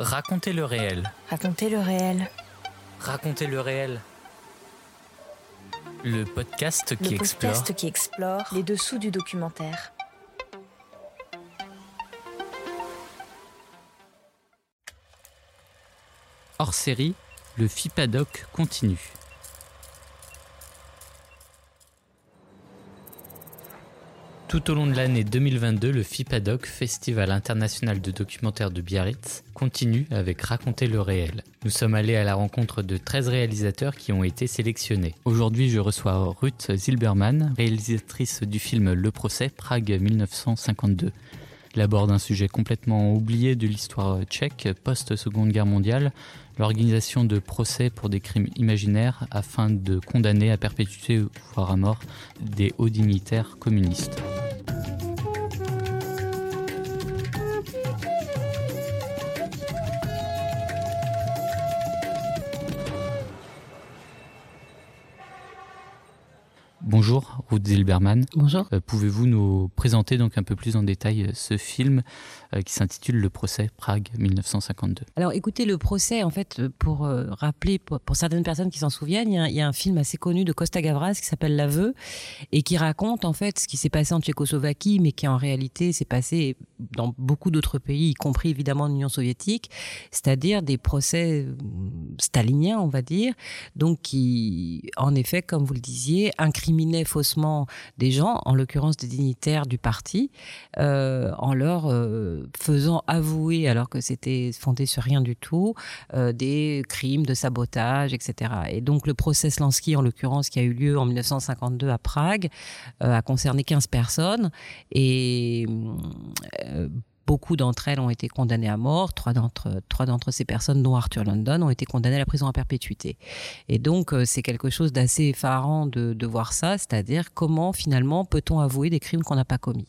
Racontez le réel. Racontez le réel. Racontez le réel. Le podcast qui le explore. podcast qui explore les dessous du documentaire. Hors série, le FIPADOC continue. Tout au long de l'année 2022, le FIPADOC, Festival international de documentaire de Biarritz, continue avec Raconter le réel. Nous sommes allés à la rencontre de 13 réalisateurs qui ont été sélectionnés. Aujourd'hui, je reçois Ruth Zilberman, réalisatrice du film Le procès, Prague 1952. Il aborde un sujet complètement oublié de l'histoire tchèque post-seconde guerre mondiale, l'organisation de procès pour des crimes imaginaires afin de condamner à perpétuité, voire à mort, des hauts dignitaires communistes. Ruth Zilberman. Bonjour. Euh, Pouvez-vous nous présenter donc un peu plus en détail euh, ce film euh, qui s'intitule Le procès Prague 1952 Alors écoutez, le procès, en fait, pour euh, rappeler, pour, pour certaines personnes qui s'en souviennent, il y, y, a, un film assez connu de Costa Gavras qui s'appelle L'aveu et qui raconte en fait ce qui s'est passé en Tchécoslovaquie, mais qui en réalité s'est passé dans beaucoup d'autres pays, y compris évidemment l'Union soviétique, c'est-à-dire des procès staliniens, on va dire, donc qui, en effet, comme vous le disiez, incriminaient faussement des gens, en l'occurrence des dignitaires du parti, euh, en leur euh, faisant avouer, alors que c'était fondé sur rien du tout, euh, des crimes de sabotage, etc. Et donc le procès Slansky, en l'occurrence, qui a eu lieu en 1952 à Prague, a concerné 15 personnes et Beaucoup d'entre elles ont été condamnées à mort. Trois d'entre trois d'entre ces personnes, dont Arthur London, ont été condamnées à la prison à perpétuité. Et donc, c'est quelque chose d'assez effarant de, voir ça, c'est-à-dire comment finalement peut-on avouer des crimes qu'on n'a pas commis.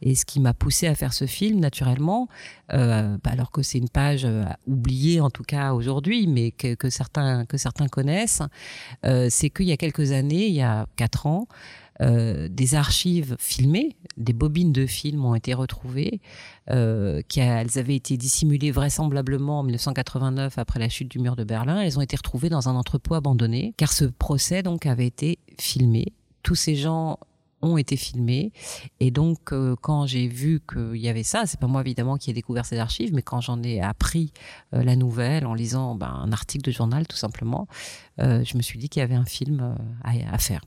Et ce qui m'a poussé à faire ce film, naturellement, euh, alors que c'est une page euh, oubliée en tout cas aujourd'hui, mais que, certains que certains connaissent, euh, c'est qu'il y a quelques années, il y a quatre ans. Euh, des archives filmées, des bobines de films ont été retrouvées, euh, qui elles avaient été dissimulées vraisemblablement en 1989 après la chute du mur de Berlin. Elles ont été retrouvées dans un entrepôt abandonné, car ce procès donc avait été filmé. Tous ces gens ont été filmés et donc euh, quand j'ai vu qu'il y avait ça, c'est pas moi évidemment qui ai découvert ces archives, mais quand j'en ai appris euh, la nouvelle en lisant ben, un article de journal tout simplement, je me suis dit qu'il y avait un film à, à faire.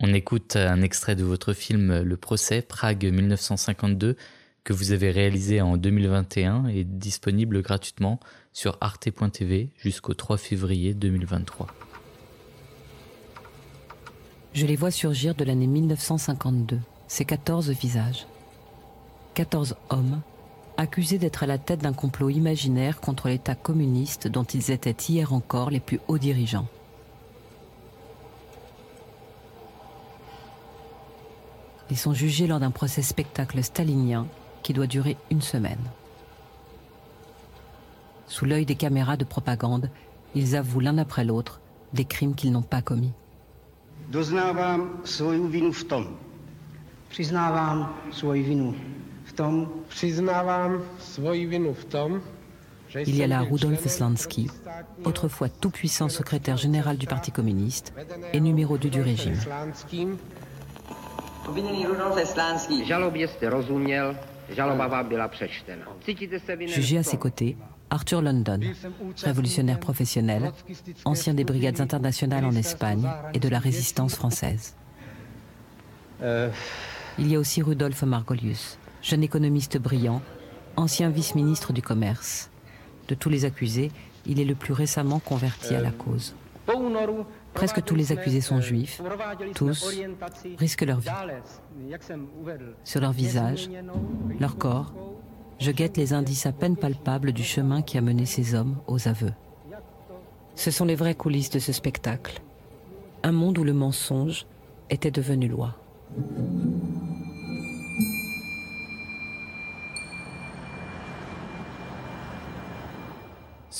On écoute un extrait de votre film Le procès Prague 1952 que vous avez réalisé en 2021 et disponible gratuitement sur arte.tv jusqu'au 3 février 2023. Je les vois surgir de l'année 1952, ces 14 visages. 14 hommes accusés d'être à la tête d'un complot imaginaire contre l'État communiste dont ils étaient hier encore les plus hauts dirigeants. Ils sont jugés lors d'un procès spectacle stalinien qui doit durer une semaine. Sous l'œil des caméras de propagande, ils avouent l'un après l'autre des crimes qu'ils n'ont pas commis. Il y a là Rudolf Slansky, autrefois tout-puissant secrétaire général du Parti communiste et numéro 2 du régime. Jugé à ses côtés, Arthur London, révolutionnaire professionnel, ancien des brigades internationales en Espagne et de la résistance française. Il y a aussi Rudolf Margolius, jeune économiste brillant, ancien vice-ministre du Commerce. De tous les accusés, il est le plus récemment converti à la cause. Presque tous les accusés sont juifs, tous risquent leur vie. Sur leur visage, leur corps, je guette les indices à peine palpables du chemin qui a mené ces hommes aux aveux. Ce sont les vraies coulisses de ce spectacle. Un monde où le mensonge était devenu loi.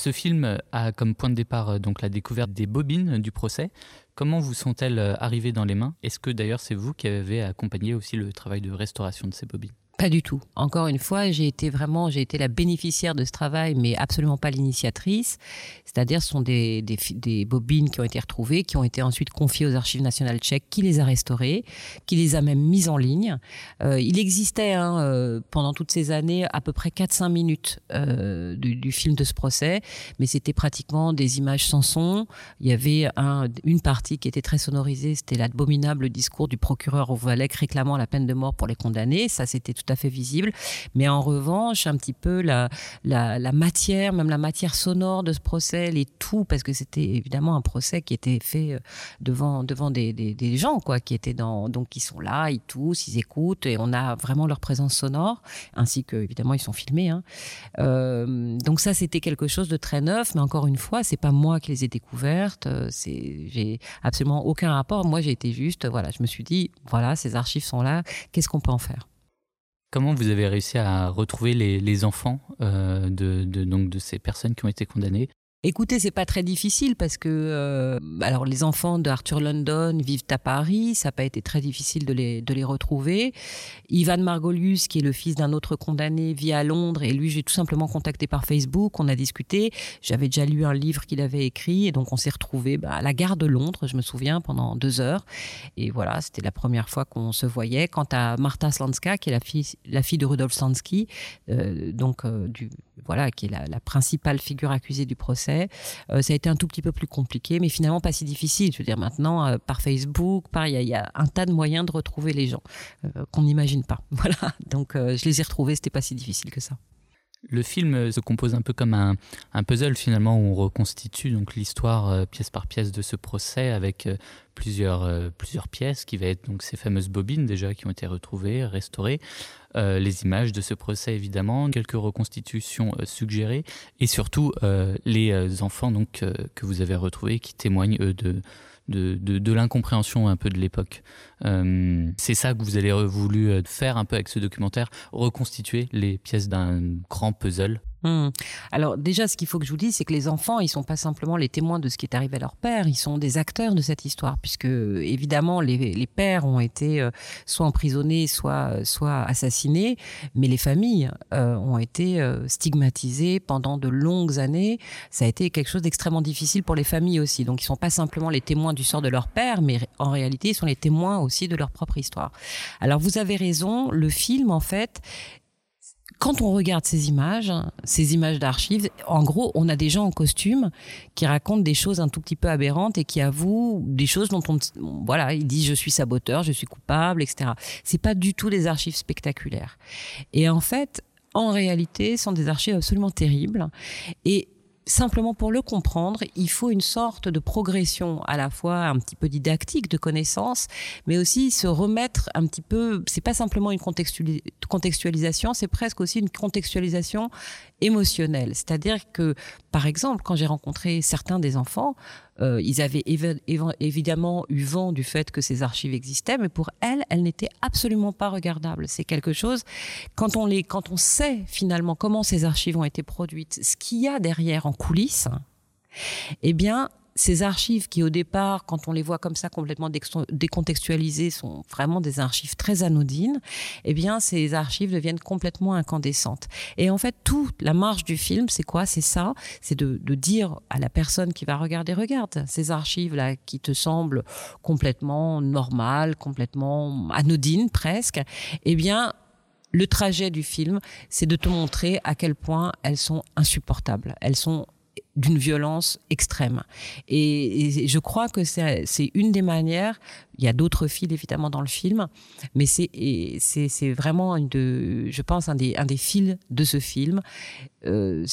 Ce film a comme point de départ donc la découverte des bobines du procès. Comment vous sont-elles arrivées dans les mains? Est-ce que d'ailleurs c'est vous qui avez accompagné aussi le travail de restauration de ces bobines? Pas du tout. Encore une fois, j'ai été vraiment, j'ai été la bénéficiaire de ce travail, mais absolument pas l'initiatrice. C'est-à-dire, ce sont des, des, des, bobines qui ont été retrouvées, qui ont été ensuite confiées aux archives nationales tchèques, qui les a restaurées, qui les a même mises en ligne. Euh, il existait hein, euh, pendant toutes ces années à peu près 4-5 minutes euh, du, du, film de ce procès, mais c'était pratiquement des images sans son. Il y avait un, une partie qui était très sonorisée, c'était l'abominable discours du procureur au Valec réclamant la peine de mort pour les condamnés. Ça, c'était à fait visible. Mais en revanche, un petit peu la, matière, même la matière sonore de ce procès, les tout, parce que c'était évidemment un procès qui était fait euh, devant, devant des, gens, quoi, qui étaient donc qui sont là, ils toussent, ils écoutent, et on a vraiment leur présence sonore, ainsi que évidemment ils sont filmés. Hein. Euh, donc ça, c'était quelque chose de très neuf, mais encore une fois, c'est pas moi qui les ai découvertes, euh, j'ai absolument aucun rapport. Moi, j'ai été juste, voilà, je me suis dit, voilà, ces archives sont là, qu'est-ce qu'on peut en faire? Comment vous avez réussi à retrouver les, enfants euh, de, de ces personnes qui ont été condamnées? Écoutez, c'est pas très difficile parce que euh, alors les enfants de Arthur London vivent à Paris, ça n'a pas été très difficile de les de les retrouver. Ivan Margolius, qui est le fils d'un autre condamné, vit à Londres et lui j'ai tout simplement contacté par Facebook, on a discuté. J'avais déjà lu un livre qu'il avait écrit et donc on s'est retrouvé bah, à la gare de Londres, je me souviens, pendant deux heures. Et voilà, c'était la première fois qu'on se voyait. Quant à Marta Slanska, qui est la fille la fille de Rudolf Slansky, euh, donc euh, du voilà, qui est la, la principale figure accusée du procès euh, ça a été un tout petit peu plus compliqué, mais finalement pas si difficile. Je veux dire, maintenant, euh, par Facebook, par il y, y, a un tas de moyens de retrouver les gens euh, qu'on n'imagine pas. Voilà. Donc, je les ai retrouvés. C'était pas si difficile que ça. Le film se compose un peu comme un, puzzle finalement où on reconstitue donc l'histoire euh, pièce par pièce de ce procès avec euh, plusieurs euh, plusieurs pièces qui va être donc ces fameuses bobines déjà qui ont été retrouvées restaurées. Les images de ce procès évidemment quelques reconstitutions suggérées. Et surtout les enfants donc que vous avez retrouvés qui témoignent eux de de, de, l'incompréhension un peu de l'époque. Euh, c'est ça que vous avez voulu euh, faire un peu avec ce documentaire, reconstituer les pièces d'un grand puzzle? Mmh. Alors déjà, ce qu'il faut que je vous dise, c'est que les enfants, ils sont pas simplement les témoins de ce qui est arrivé à leur père, ils sont des acteurs de cette histoire, puisque évidemment les, les pères ont été euh, soit emprisonnés, soit soit assassinés, mais les familles euh, ont été euh, stigmatisées pendant de longues années. Ça a été quelque chose d'extrêmement difficile pour les familles aussi. Donc ils sont pas simplement les témoins du sort de leur père, mais en réalité, ils sont les témoins aussi de leur propre histoire. Alors vous avez raison, le film en fait quand on regarde ces images, ces images d'archives, en gros, on a des gens en costume qui racontent des choses un tout petit peu aberrantes et qui avouent des choses dont on, voilà, ils disent je suis saboteur, je suis coupable, etc. C'est pas du tout des archives spectaculaires. Et en fait, en réalité, sont des archives absolument terribles. Et simplement pour le comprendre, il faut une sorte de progression à la fois un petit peu didactique de connaissances, mais aussi se remettre un petit peu. C'est pas simplement une contextualisation, c'est presque aussi une contextualisation émotionnelle. C'est-à-dire que, par exemple, quand j'ai rencontré certains des enfants, euh, ils avaient év év évidemment eu vent du fait que ces archives existaient, mais pour elles, elles n'étaient absolument pas regardables. C'est quelque chose quand on les, quand on sait finalement comment ces archives ont été produites, ce qu'il y a derrière en coulisses, eh bien, ces archives qui au départ, quand on les voit comme ça complètement décontextualisées, sont vraiment des archives très anodines, eh bien ces archives deviennent complètement incandescentes. Et en fait, toute la marge du film, c'est quoi? C'est ça, c'est de, de, dire à la personne qui va regarder, regarde, ces archives-là qui te semblent complètement normales, complètement anodines presque, eh bien le trajet du film, c'est de te montrer à quel point elles sont insupportables. Elles sont d'une violence extrême. Et, je crois que c'est une des manières. Il y a d'autres fils évidemment dans le film, mais c'est c'est vraiment une de, je pense un des un des fils de ce film. Euh,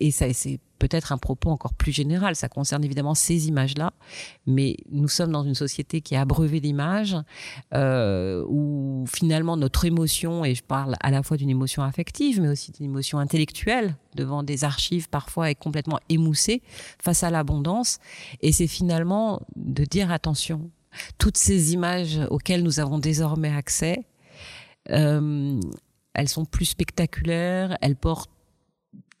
et ça c'est peut-être un propos encore plus général. Ça concerne évidemment ces images-là, mais nous sommes dans une société qui est abreuvée d'images, euh, où finalement notre émotion, et je parle à la fois d'une émotion affective, mais aussi d'une émotion intellectuelle, devant des archives parfois est complètement émoussée face à l'abondance. Et c'est finalement de dire attention, toutes ces images auxquelles nous avons désormais accès, euh, elles sont plus spectaculaires, elles portent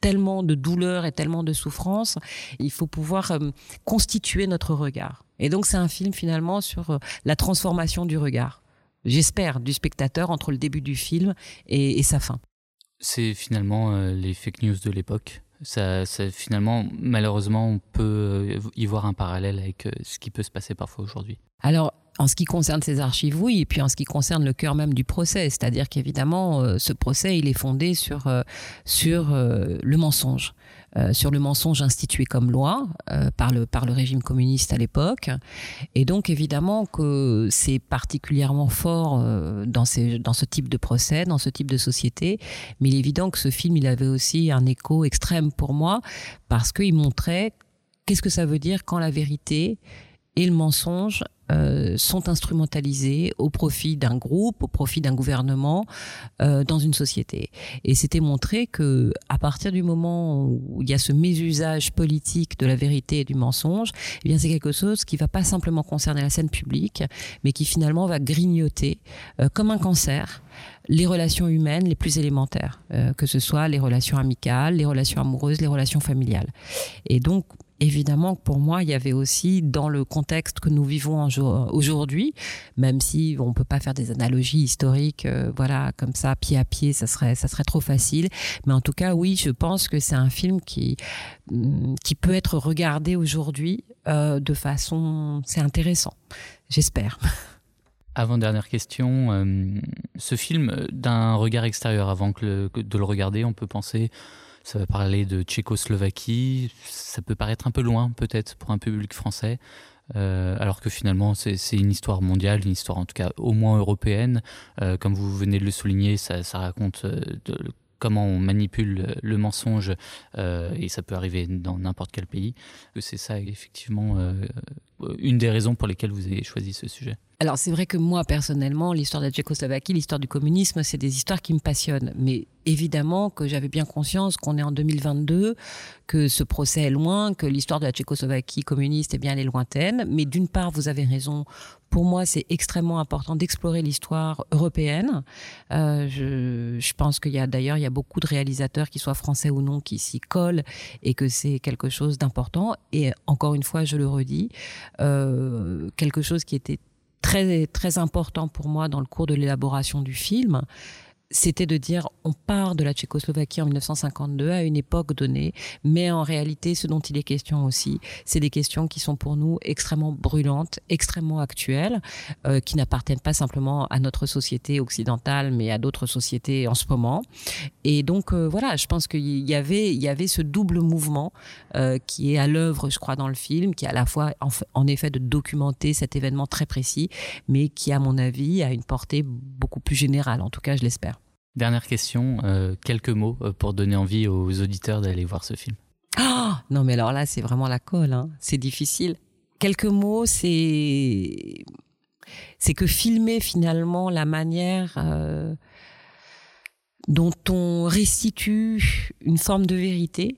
tellement de douleur et tellement de souffrance, il faut pouvoir euh, constituer notre regard. Et donc c'est un film finalement sur euh, la transformation du regard. j'espère, du spectateur entre le début du film et, sa fin. C'est finalement euh, les fake news de l'époque. Ça, finalement, malheureusement, on peut y voir un parallèle avec ce qui peut se passer parfois aujourd'hui. Alors, en ce qui concerne ces archives, oui, et puis en ce qui concerne le cœur même du procès, c'est-à-dire qu'évidemment, ce procès, il est fondé sur, sur le mensonge. Euh, sur le mensonge institué comme loi euh, par, le, par le régime communiste à l'époque. Et donc évidemment que c'est particulièrement fort euh, dans, ces, dans ce type de procès, dans ce type de société. Mais il est évident que ce film, il avait aussi un écho extrême pour moi parce qu'il montrait qu'est-ce que ça veut dire quand la vérité et le mensonge euh, sont instrumentalisés au profit d'un groupe, au profit d'un gouvernement euh, dans une société. Et c'était montré que à partir du moment où il y a ce mésusage politique de la vérité et du mensonge, eh bien c'est quelque chose qui va pas simplement concerner la scène publique, mais qui finalement va grignoter euh, comme un cancer les relations humaines les plus élémentaires, que ce soit les relations amicales, les relations amoureuses, les relations familiales. Et donc évidemment, pour moi, il y avait aussi dans le contexte que nous vivons aujourd'hui, même si on peut pas faire des analogies historiques, euh, voilà, comme ça, pied à pied, ça serait, ça serait trop facile. Mais en tout cas, oui, je pense que c'est un film qui, mm, qui peut être regardé aujourd'hui euh, de façon, c'est intéressant, j'espère. Avant dernière question, euh, ce film, d'un regard extérieur, avant que de le regarder, on peut penser ça va parler de Tchécoslovaquie. Ça peut paraître un peu loin, peut-être, pour un public français. Euh, alors que finalement c'est une histoire mondiale, une histoire en tout cas au moins européenne. Euh, comme vous venez de le souligner, ça, raconte euh, comment on manipule le mensonge et ça peut arriver dans n'importe quel pays. C'est ça effectivement une des raisons pour lesquelles vous avez choisi ce sujet. Alors c'est vrai que moi personnellement, l'histoire de la Tchécoslovaquie, l'histoire du communisme, c'est des histoires qui me passionnent. Mais évidemment que j'avais bien conscience qu'on est en 2022, que ce procès est loin, que l'histoire de la Tchécoslovaquie communiste, eh bien, elle est lointaine. Mais d'une part, vous avez raison. Pour moi, c'est extrêmement important d'explorer l'histoire européenne. Euh, je, pense qu'il y a d'ailleurs, il y a beaucoup de réalisateurs, qui soient français ou non, qui s'y collent et que c'est quelque chose d'important. Et encore une fois, je le redis, euh, quelque chose qui était très très important pour moi dans le cours de l'élaboration du film, c'était de dire on part de la Tchécoslovaquie en 1952 à une époque donnée, mais en réalité, ce dont il est question aussi, c'est des questions qui sont pour nous extrêmement brûlantes, extrêmement actuelles, euh, qui n'appartiennent pas simplement à notre société occidentale, mais à d'autres sociétés en ce moment. Et donc euh, voilà, je pense qu'il y avait il y avait ce double mouvement euh, qui est à l'œuvre, je crois, dans le film, qui est à la fois en, en effet de documenter cet événement très précis, mais qui, à mon avis, a une portée beaucoup plus générale. En tout cas, je l'espère. Dernière question, euh, quelques mots euh, pour donner envie aux auditeurs d'aller voir ce film. Ah non, mais alors là, c'est vraiment la colle. Hein. C'est difficile. Quelques mots, c'est c'est que filmer finalement la manière euh, dont on restitue une forme de vérité,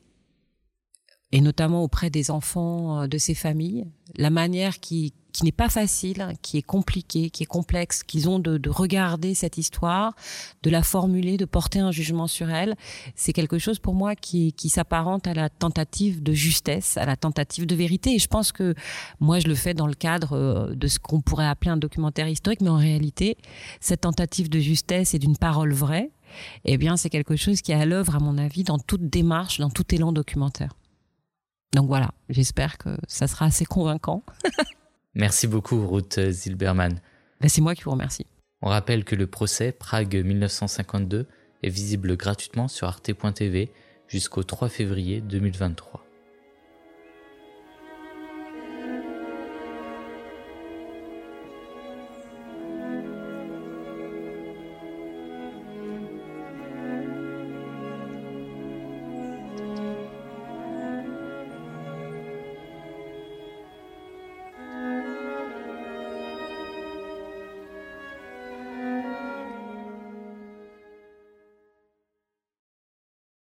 et notamment auprès des enfants de ces familles, la manière qui, qui n'est pas facile, qui est compliqué, qui est complexe, qu'ils ont de, de, regarder cette histoire, de la formuler, de porter un jugement sur elle, c'est quelque chose pour moi qui, qui s'apparente à la tentative de justesse, à la tentative de vérité. Et je pense que moi, je le fais dans le cadre euh, de ce qu'on pourrait appeler un documentaire historique, mais en réalité, cette tentative de justesse et d'une parole vraie, eh bien, c'est quelque chose qui est à l'œuvre, à mon avis, dans toute démarche, dans tout élan documentaire. Donc voilà, j'espère que ça sera assez convaincant. Merci beaucoup, Ruth Zilberman. Ben, c'est moi qui vous remercie. On rappelle que le procès Prague 1952 est visible gratuitement sur arte.tv jusqu'au 3 février 2023.